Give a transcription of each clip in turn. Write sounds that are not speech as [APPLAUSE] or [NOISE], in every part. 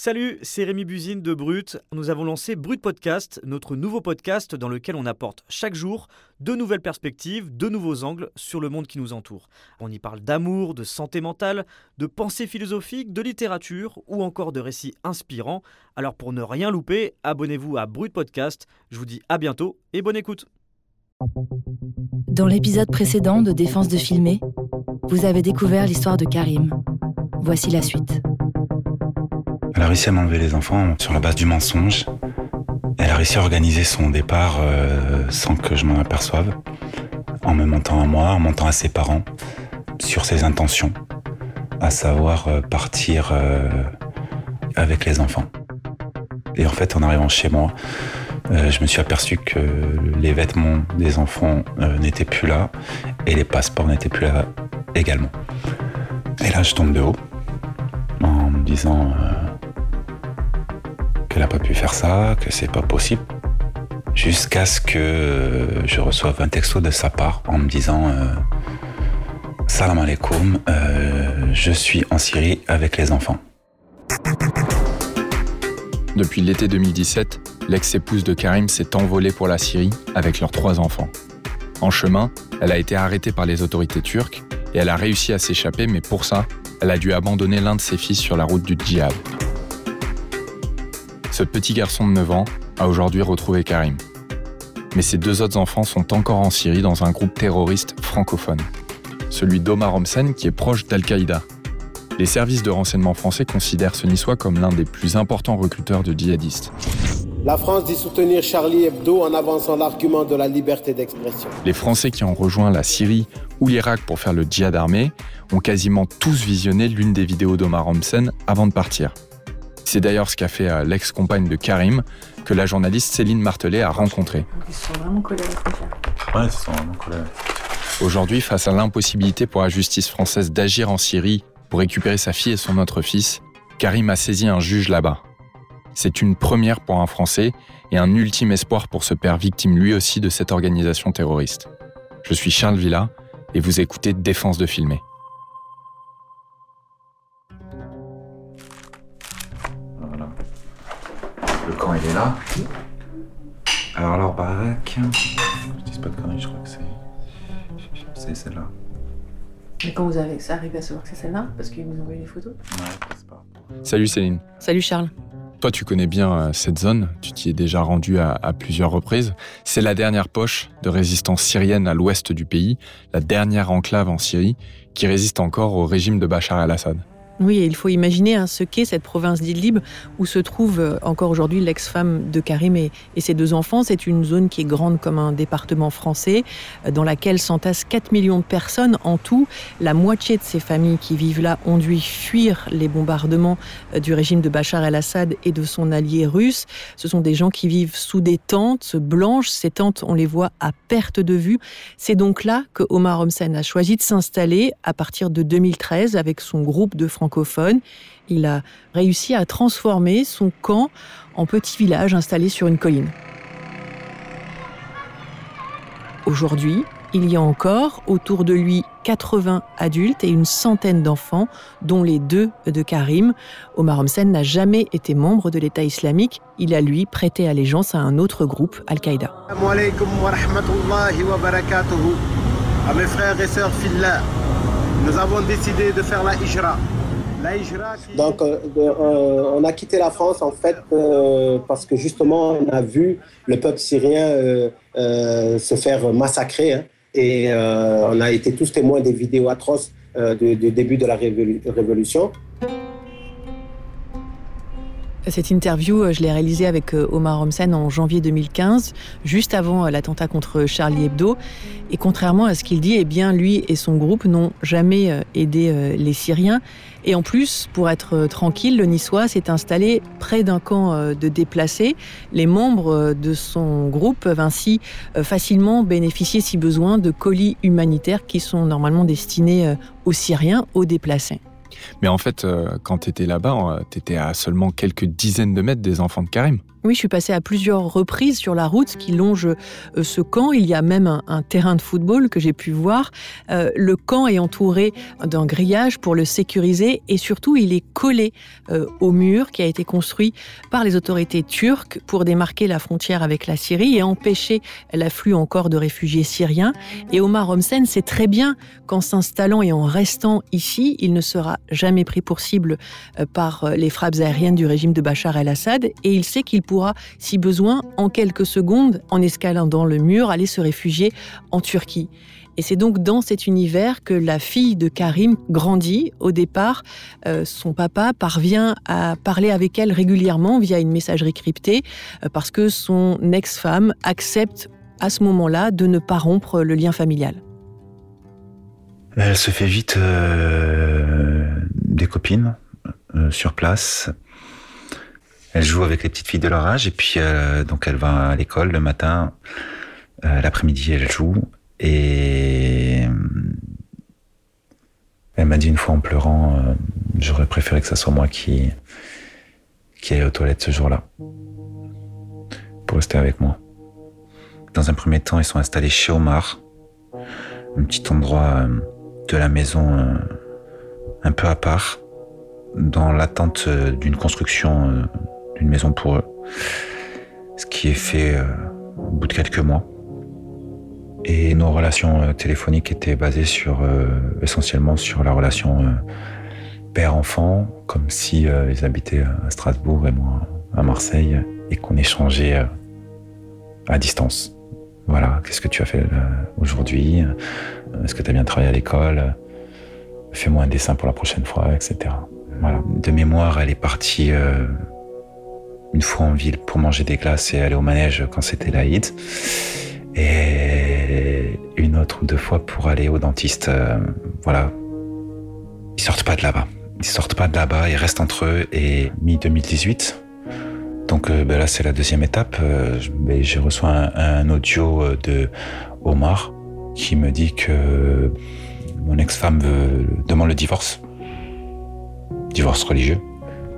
Salut, c'est Rémi Buzine de Brut. Nous avons lancé Brut Podcast, notre nouveau podcast dans lequel on apporte chaque jour de nouvelles perspectives, de nouveaux angles sur le monde qui nous entoure. On y parle d'amour, de santé mentale, de pensée philosophique, de littérature ou encore de récits inspirants. Alors pour ne rien louper, abonnez-vous à Brut Podcast. Je vous dis à bientôt et bonne écoute. Dans l'épisode précédent de Défense de filmer, vous avez découvert l'histoire de Karim. Voici la suite. Elle a réussi à m'enlever les enfants sur la base du mensonge. Elle a réussi à organiser son départ euh, sans que je m'en aperçoive, en me mentant à moi, en mentant à ses parents, sur ses intentions, à savoir euh, partir euh, avec les enfants. Et en fait, en arrivant chez moi, je me suis aperçu que les vêtements des enfants n'étaient plus là et les passeports n'étaient plus là également. Et là, je tombe de haut en me disant qu'elle n'a pas pu faire ça, que c'est pas possible. Jusqu'à ce que je reçoive un texto de sa part en me disant euh, Salam alaikum, euh, je suis en Syrie avec les enfants. Depuis l'été 2017, l'ex-épouse de Karim s'est envolée pour la Syrie avec leurs trois enfants. En chemin, elle a été arrêtée par les autorités turques et elle a réussi à s'échapper, mais pour ça, elle a dû abandonner l'un de ses fils sur la route du djihad. Ce petit garçon de 9 ans a aujourd'hui retrouvé Karim. Mais ses deux autres enfants sont encore en Syrie dans un groupe terroriste francophone, celui d'Omar Homsen qui est proche d'Al-Qaïda. Les services de renseignement français considèrent ce Niçois comme l'un des plus importants recruteurs de djihadistes. La France dit soutenir Charlie Hebdo en avançant l'argument de la liberté d'expression. Les Français qui ont rejoint la Syrie ou l'Irak pour faire le djihad armé ont quasiment tous visionné l'une des vidéos d'Omar Homsen avant de partir. C'est d'ailleurs ce qu'a fait euh, l'ex-compagne de Karim, que la journaliste Céline Martelet a rencontré. Ils sont vraiment collés Ouais, ils sont vraiment collés Aujourd'hui, face à l'impossibilité pour la justice française d'agir en Syrie pour récupérer sa fille et son autre fils, Karim a saisi un juge là-bas. C'est une première pour un Français et un ultime espoir pour ce père victime lui aussi de cette organisation terroriste. Je suis Charles Villa et vous écoutez Défense de filmer. Le camp, il est là. Alors, leur baraque. Je dis pas de conneries, je crois que c'est. C'est celle-là. Mais quand vous avez arrivé à savoir que c'est celle-là Parce qu'ils vous ont envoyé les photos Ouais, c'est pas. Salut Céline. Salut Charles. Toi, tu connais bien euh, cette zone, tu t'y es déjà rendu à, à plusieurs reprises. C'est la dernière poche de résistance syrienne à l'ouest du pays, la dernière enclave en Syrie qui résiste encore au régime de Bachar el-Assad. Oui, il faut imaginer hein, ce qu'est cette province d'Idlib où se trouve euh, encore aujourd'hui l'ex-femme de Karim et, ses deux enfants. C'est une zone qui est grande comme un département français, euh, dans laquelle s'entassent 4 millions de personnes en tout. La moitié de ces familles qui vivent là ont dû fuir les bombardements euh, du régime de Bachar el-Assad et de son allié russe. Ce sont des gens qui vivent sous des tentes blanches. Ces tentes, on les voit à perte de vue. C'est donc là que Omar Homsen a choisi de s'installer à partir de 2013 avec son groupe de Français il a réussi à transformer son camp en petit village installé sur une colline. Aujourd'hui, il y a encore autour de lui 80 adultes et une centaine d'enfants, dont les deux de Karim. Omar Homsen n'a jamais été membre de l'État islamique. Il a, lui, prêté allégeance à un autre groupe, Al-Qaïda. Mes frères et sœurs nous avons décidé de faire la donc, euh, euh, on a quitté la France en fait euh, parce que justement, on a vu le peuple syrien se faire massacrer hein. et on a été tous témoins des vidéos atroces du, début de la révolution. Cette interview, euh, je l'ai réalisée avec euh, Omar Homsen en janvier 2015, juste avant euh, l'attentat contre Charlie Hebdo. Et contrairement à ce qu'il dit, eh bien, lui et son groupe n'ont jamais aidé les Syriens. Et en plus, pour être tranquille, le Niçois s'est installé près d'un camp de déplacés. Les membres de son groupe peuvent ainsi facilement bénéficier, si besoin, de colis humanitaires qui sont normalement destinés aux Syriens, aux déplacés. Mais en fait, quand tu étais là-bas, tu étais à seulement quelques dizaines de mètres des enfants de Karim. Oui, je suis passée à plusieurs reprises sur la route qui longe euh, ce camp. Il y a même un, terrain de football que j'ai pu voir. Euh, le camp est entouré d'un grillage pour le sécuriser et surtout il est collé euh, au mur qui a été construit par les autorités turques pour démarquer la frontière avec la Syrie et empêcher l'afflux encore de réfugiés syriens. Et Omar Homsen sait très bien qu'en s'installant et en restant ici, il ne sera jamais pris pour cible par les frappes aériennes du régime de Bachar el-Assad et il sait qu'il pourra, si besoin, en quelques secondes, en escaladant le mur, aller se réfugier en Turquie. Et c'est donc dans cet univers que la fille de Karim grandit. Au départ, euh, son papa parvient à parler avec elle régulièrement via une messagerie cryptée euh, parce que son ex-femme accepte à ce moment-là de ne pas rompre le lien familial. Elle se fait vite euh, des copines sur place. Elle joue avec les petites filles de leur âge et puis euh, donc elle va à l'école le matin, euh, l'après-midi elle joue et euh, elle m'a dit une fois en pleurant, j'aurais préféré que ce soit moi qui qui aille aux toilettes ce jour-là pour rester avec moi. Dans un premier temps, ils sont installés chez Omar, un petit endroit de la maison un peu à part, dans l'attente d'une construction une maison pour eux. Ce qui est fait euh, au bout de quelques mois. Et nos relations euh, téléphoniques étaient basées sur euh, essentiellement sur la relation père-enfant, comme si ils habitaient à Strasbourg et moi à Marseille et qu'on échangeait à distance. Voilà, qu'est-ce que tu as fait aujourd'hui? Est-ce que tu as bien travaillé à l'école? Fais-moi un dessin pour la prochaine fois, etc. De mémoire, elle est partie une fois en ville pour manger des glaces et aller au manège quand c'était l'Aïd. Et une autre ou deux fois pour aller au dentiste. Euh, voilà. Ils sortent pas de là-bas. Ils sortent pas de là-bas, ils restent entre eux. Et mi-2018, donc euh, ben là c'est la deuxième étape, euh, j'ai reçu un, audio de Omar qui me dit que mon ex-femme demande le divorce. Divorce religieux.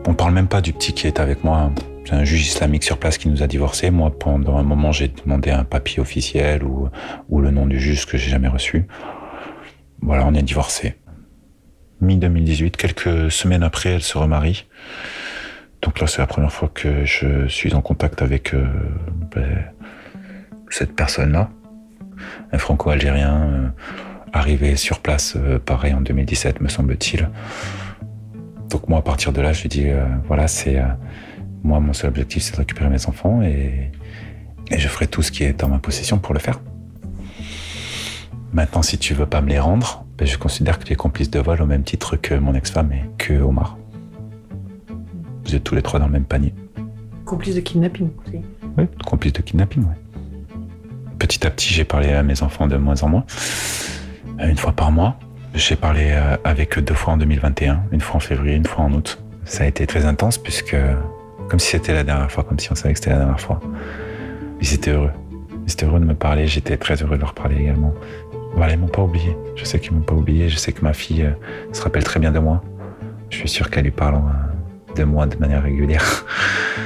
On parle même pas du petit qui est avec moi c'est un juge islamique sur place qui nous a divorcés. Moi, pendant un moment, j'ai demandé un papier officiel ou, le nom du juge que j'ai jamais reçu. Voilà, on est divorcés. Mi-2018, quelques semaines après, elle se remarie. Donc là, c'est la première fois que je suis en contact avec euh, ben, cette personne-là, un franco-algérien, euh, arrivé sur place, euh, pareil, en 2017, me semble-t-il. Donc moi, à partir de là, je lui dis, voilà, c'est moi, mon seul objectif, c'est de récupérer mes enfants et, je ferai tout ce qui est en ma possession pour le faire. Maintenant, si tu veux pas me les rendre, ben, je considère que tu es complice de vol au même titre que mon ex-femme et que Omar. Vous êtes tous les trois dans le même panier. Complice de kidnapping aussi. Oui, complice de kidnapping, oui. Petit à petit, j'ai parlé à mes enfants de moins en moins. Une fois par mois. J'ai parlé euh, avec eux deux fois en 2021, une fois en février, une fois en août. Ça a été très intense puisque comme si c'était la dernière fois, comme si on savait que c'était la dernière fois. Ils étaient heureux. Ils étaient heureux de me parler, j'étais très heureux de leur parler également. Voilà, ils m'ont pas oublié. Je sais qu'ils m'ont pas oublié, je sais que ma fille euh, se rappelle très bien de moi. Je suis sûr qu'elle lui parle euh, de moi de manière régulière.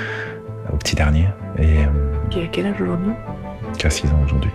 [LAUGHS] Au petit dernier. Et, euh, a quel âge aujourd'hui? Qui a 6 ans aujourd'hui.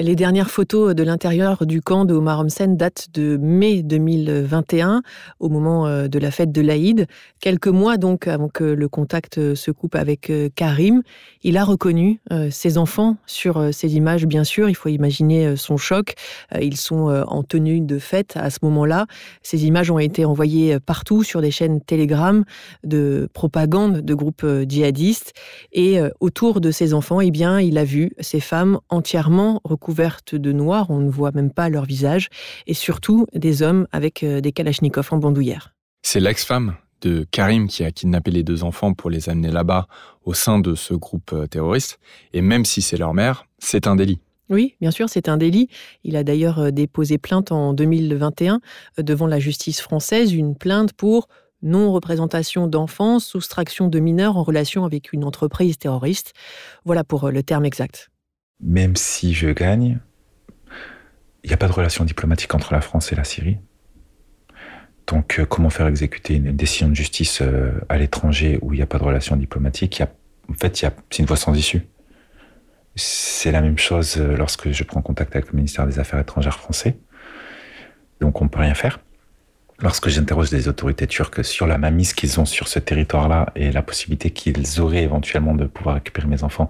Les dernières photos de l'intérieur du camp de Omar Homsen datent de mai 2021, au moment euh, de la fête de l'Aïd. Quelques mois donc avant que le contact euh, se coupe avec euh, Karim. Il a reconnu ses enfants sur ces images, bien sûr. Il faut imaginer son choc. Ils sont en tenue de fête à ce moment-là. Ces images ont été envoyées partout sur des chaînes Telegram de propagande de groupes djihadistes. Et autour de ces enfants, eh bien, il a vu ces femmes entièrement recouvertes couvertes de noir, on ne voit même pas leur visage, et surtout des hommes avec euh, des kalachnikovs en bandoulière. C'est l'ex-femme de Karim qui a kidnappé les deux enfants pour les amener là-bas au sein de ce groupe euh, terroriste, et même si c'est leur mère, c'est un délit. Oui, bien sûr, c'est un délit. Il a d'ailleurs euh, déposé plainte en 2021 devant la justice française, une plainte pour non-représentation d'enfants, soustraction de mineurs en relation avec une entreprise terroriste. Voilà pour le terme exact. Même si je gagne, il n'y a pas de relation diplomatique entre la France et la Syrie. Donc, euh, comment faire exécuter une décision de justice euh, à l'étranger où il n'y a pas de relation diplomatique? En fait, c'est une voie sans issue. C'est la même chose euh, lorsque je prends contact avec le ministère des Affaires étrangères français. Donc, on ne peut rien faire. Lorsque j'interroge les autorités turques sur la mainmise qu'ils ont sur ce territoire-là et la possibilité qu'ils auraient éventuellement de pouvoir récupérer mes enfants,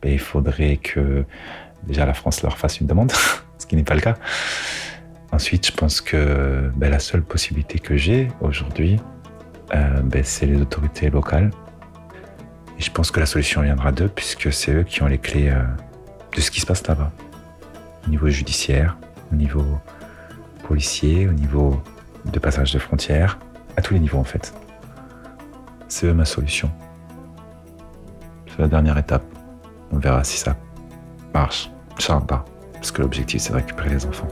ben, il faudrait que déjà la France leur fasse une demande, [LAUGHS] ce qui n'est pas le cas. Ensuite, je pense que ben, la seule possibilité que j'ai aujourd'hui, euh, ben, c'est les autorités locales. Et je pense que la solution viendra d'eux, puisque c'est eux qui ont les clés euh, de ce qui se passe là-bas. Au niveau judiciaire, au niveau policier, au niveau de passage de frontières, à tous les niveaux en fait. C'est ma solution. C'est la dernière étape. On verra si ça marche. pas. Parce que l'objectif c'est de récupérer les enfants.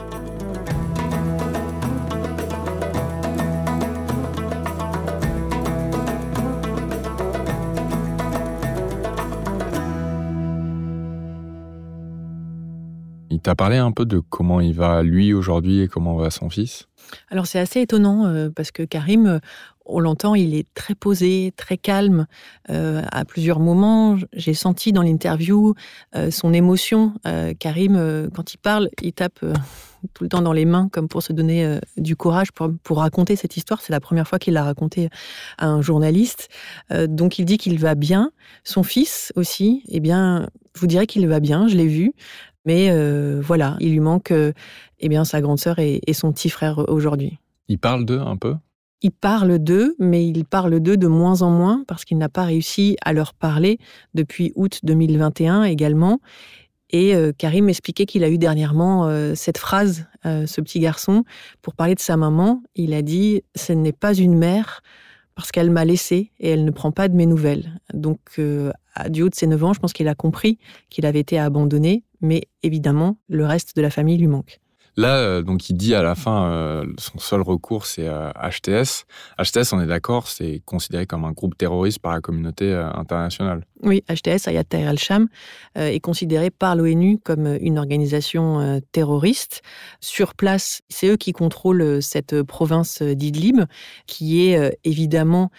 Tu parlé un peu de comment il va lui aujourd'hui et comment va son fils? Alors c'est assez étonnant euh, parce que Karim, euh, on l'entend, il est très posé, très calme. Euh, à plusieurs moments, j'ai senti dans l'interview son émotion. Karim, quand il parle, il tape tout le temps dans les mains comme pour se donner du courage pour, raconter cette histoire. C'est la première fois qu'il l'a raconté à un journaliste. donc il dit qu'il va bien. Son fils aussi, eh bien, je vous dirais qu'il va bien, je l'ai vu. Mais euh, voilà, il lui manque euh, eh bien, sa grande sœur et, son petit frère aujourd'hui. Il parle d'eux un peu? Il parle d'eux, mais il parle d'eux de moins en moins parce qu'il n'a pas réussi à leur parler depuis août 2021 également. Et euh, Karim expliquait qu'il a eu dernièrement cette phrase, ce petit garçon, pour parler de sa maman. Il a dit Ce n'est pas une mère parce qu'elle m'a laissé et elle ne prend pas de mes nouvelles. Donc, du haut de ses 9 ans, je pense qu'il a compris qu'il avait été abandonné mais évidemment, le reste de la famille lui manque. Là, euh, donc, il dit à la fin, euh, son seul recours, c'est HTS. Euh, HTS, on est d'accord, c'est considéré comme un groupe terroriste par la communauté internationale. Oui, HTS, Hayat Tahrir al-Sham, est considéré par l'ONU comme une organisation terroriste. Sur place, c'est eux qui contrôlent cette province d'Idlib, qui est évidemment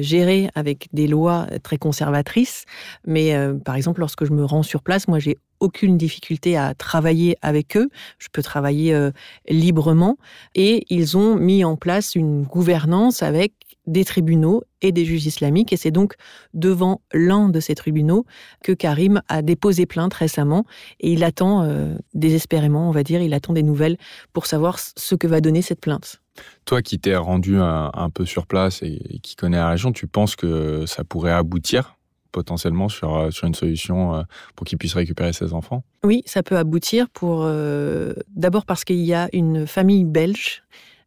gérée avec des lois très conservatrices. Mais par exemple, lorsque je me rends sur place, moi, j'ai aucune difficulté à travailler avec eux. Je peux travailler euh, librement. Et ils ont mis en place une gouvernance avec des tribunaux et des juges islamiques. Et c'est donc devant l'un de ces tribunaux que Karim a déposé plainte récemment. Et il attend euh, désespérément, on va dire, il attend des nouvelles pour savoir ce que va donner cette plainte. Toi qui t'es rendu un, peu sur place et qui connais la région, tu penses que ça pourrait aboutir? Potentiellement sur, euh, sur une solution euh, pour qu'il puisse récupérer ses enfants Oui, ça peut aboutir pour euh, d'abord parce qu'il y a une famille belge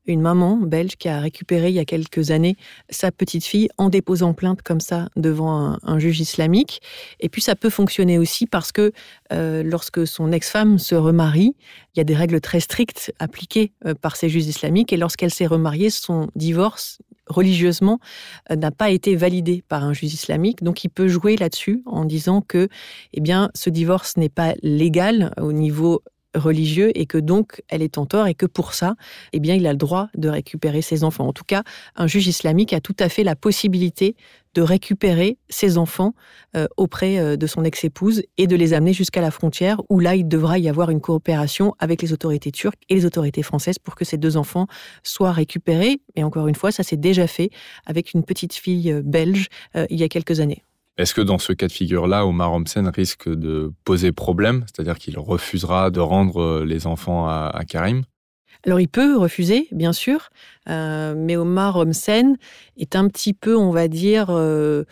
une maman belge qui a récupéré il y a quelques années sa petite fille en déposant plainte comme ça devant un, juge islamique. Et puis ça peut fonctionner aussi parce que lorsque son ex-femme se remarie, il y a des règles très strictes appliquées par ces juges islamiques. Et lorsqu'elle s'est remariée, son divorce religieusement euh, n'a pas été validé par un juge islamique. Donc il peut jouer là-dessus en disant que eh bien, ce divorce n'est pas légal au niveau religieux et que donc elle est en tort et que pour ça, eh bien, il a le droit de récupérer ses enfants. En tout cas, un juge islamique a tout à fait la possibilité de récupérer ses enfants euh, auprès euh, de son ex-épouse et de les amener jusqu'à la frontière où là, il devra y avoir une coopération avec les autorités turques et les autorités françaises pour que ces deux enfants soient récupérés. Et encore une fois, ça s'est déjà fait avec une petite fille euh, belge il y a quelques années. Est-ce que dans ce cas de figure-là, Omar Homsen risque de poser problème, c'est-à-dire qu'il refusera de rendre les enfants à Karim? Alors il peut refuser, bien sûr, euh, mais Omar Homsen est un petit peu, on va dire, euh,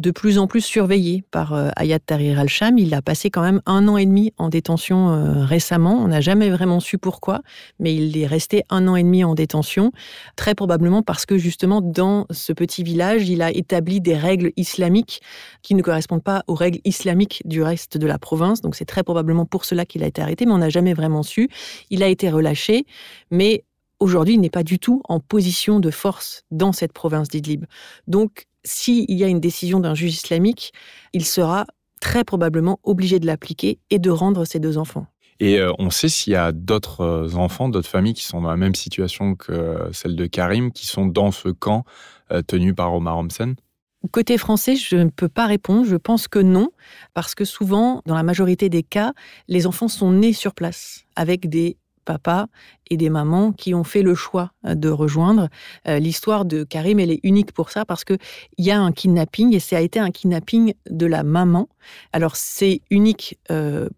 de plus en plus surveillé par euh, Ayat Tahrir al-Sham. Il a passé quand même un an et demi en détention euh, récemment. On n'a jamais vraiment su pourquoi, mais il est resté un an et demi en détention, très probablement parce que justement dans ce petit village, il a établi des règles islamiques qui ne correspondent pas aux règles islamiques du reste de la province. Donc c'est très probablement pour cela qu'il a été arrêté, mais on n'a jamais vraiment su. Il a été relâché, mais aujourd'hui, il n'est pas du tout en position de force dans cette province d'Idlib. Donc, s'il y a une décision d'un juge islamique, il sera très probablement obligé de l'appliquer et de rendre ses deux enfants. Et euh, on sait s'il y a d'autres euh, enfants, d'autres familles qui sont dans la même situation que celle de Karim, qui sont dans ce camp tenu par Omar Homsen Côté français, je ne peux pas répondre. Je pense que non, parce que souvent, dans la majorité des cas, les enfants sont nés sur place avec des et des mamans qui ont fait le choix euh, de rejoindre. Euh, l'histoire de Karim, elle est unique pour ça parce qu'il y a un kidnapping et ça a été un kidnapping de la maman. Alors c'est unique euh,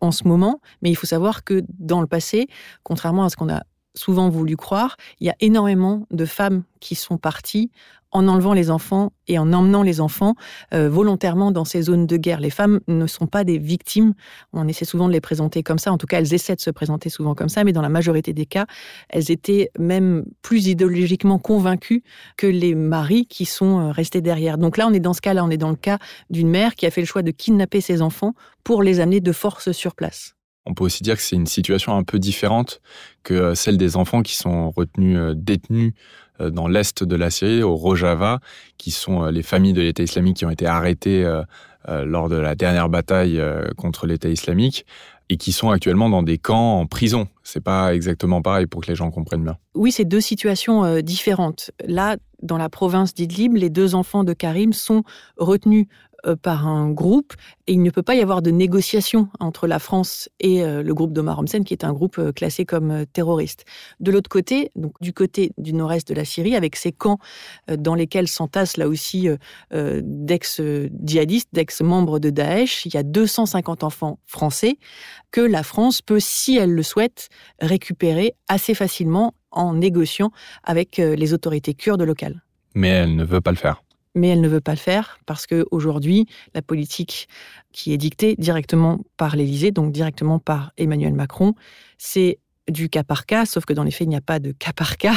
en ce moment, mais il faut savoir que dans le passé, contrairement à ce qu'on a souvent voulu croire, il y a énormément de femmes qui sont parties en enlevant les enfants et en emmenant les enfants euh, volontairement dans ces zones de guerre. Les femmes ne sont pas des victimes. On essaie souvent de les présenter comme ça. En tout cas, elles essaient de se présenter souvent comme ça, mais dans la majorité des cas, elles étaient même plus idéologiquement convaincues que les maris qui sont euh, restés derrière. Donc là, on est dans ce cas-là. On est dans le cas d'une mère qui a fait le choix de kidnapper ses enfants pour les amener de force sur place. On peut aussi dire que c'est une situation un peu différente que euh, celle des enfants qui sont retenus détenus euh, dans l'est de la Syrie, au Rojava, qui sont euh, les familles de l'État islamique qui ont été arrêtées euh, lors de la dernière bataille contre l'État islamique et qui sont actuellement dans des camps en prison. C'est pas exactement pareil pour que les gens comprennent bien. Oui, c'est deux situations différentes. Là, dans la province d'Idlib, les deux enfants de Karim sont retenus euh, par un groupe et il ne peut pas y avoir de négociation entre la France et euh, le groupe d'Omar Homsen, qui est un groupe euh, classé comme terroriste. De l'autre côté, donc du côté du nord-est de la Syrie, avec ces camps dans lesquels s'entassent là aussi d'ex-djihadistes, d'ex-membres de Daesh, il y a 250 enfants français que la France peut, si elle le souhaite, récupérer assez facilement en négociant avec les autorités kurdes locales. Mais elle ne veut pas le faire mais elle ne veut pas le faire parce qu'aujourd'hui, la politique qui est dictée directement par l'Élysée, donc directement par Emmanuel Macron, c'est du cas par cas, sauf que dans les faits, il n'y a pas de cas par cas.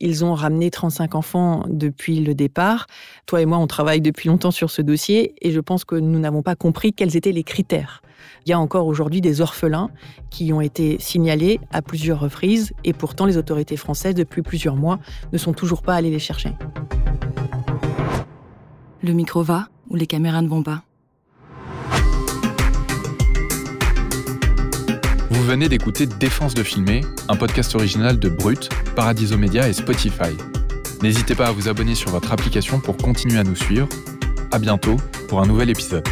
Ils ont ramené 35 enfants depuis le départ. Toi et moi, on travaille depuis longtemps sur ce dossier et je pense que nous n'avons pas compris quels étaient les critères. Il y a encore aujourd'hui des orphelins qui ont été signalés à plusieurs reprises et pourtant les autorités françaises, depuis plusieurs mois, ne sont toujours pas allées les chercher. Le micro va ou les caméras ne vont pas Vous venez d'écouter Défense de filmer, un podcast original de Brut, Paradiso Media et Spotify. N'hésitez pas à vous abonner sur votre application pour continuer à nous suivre. À bientôt pour un nouvel épisode.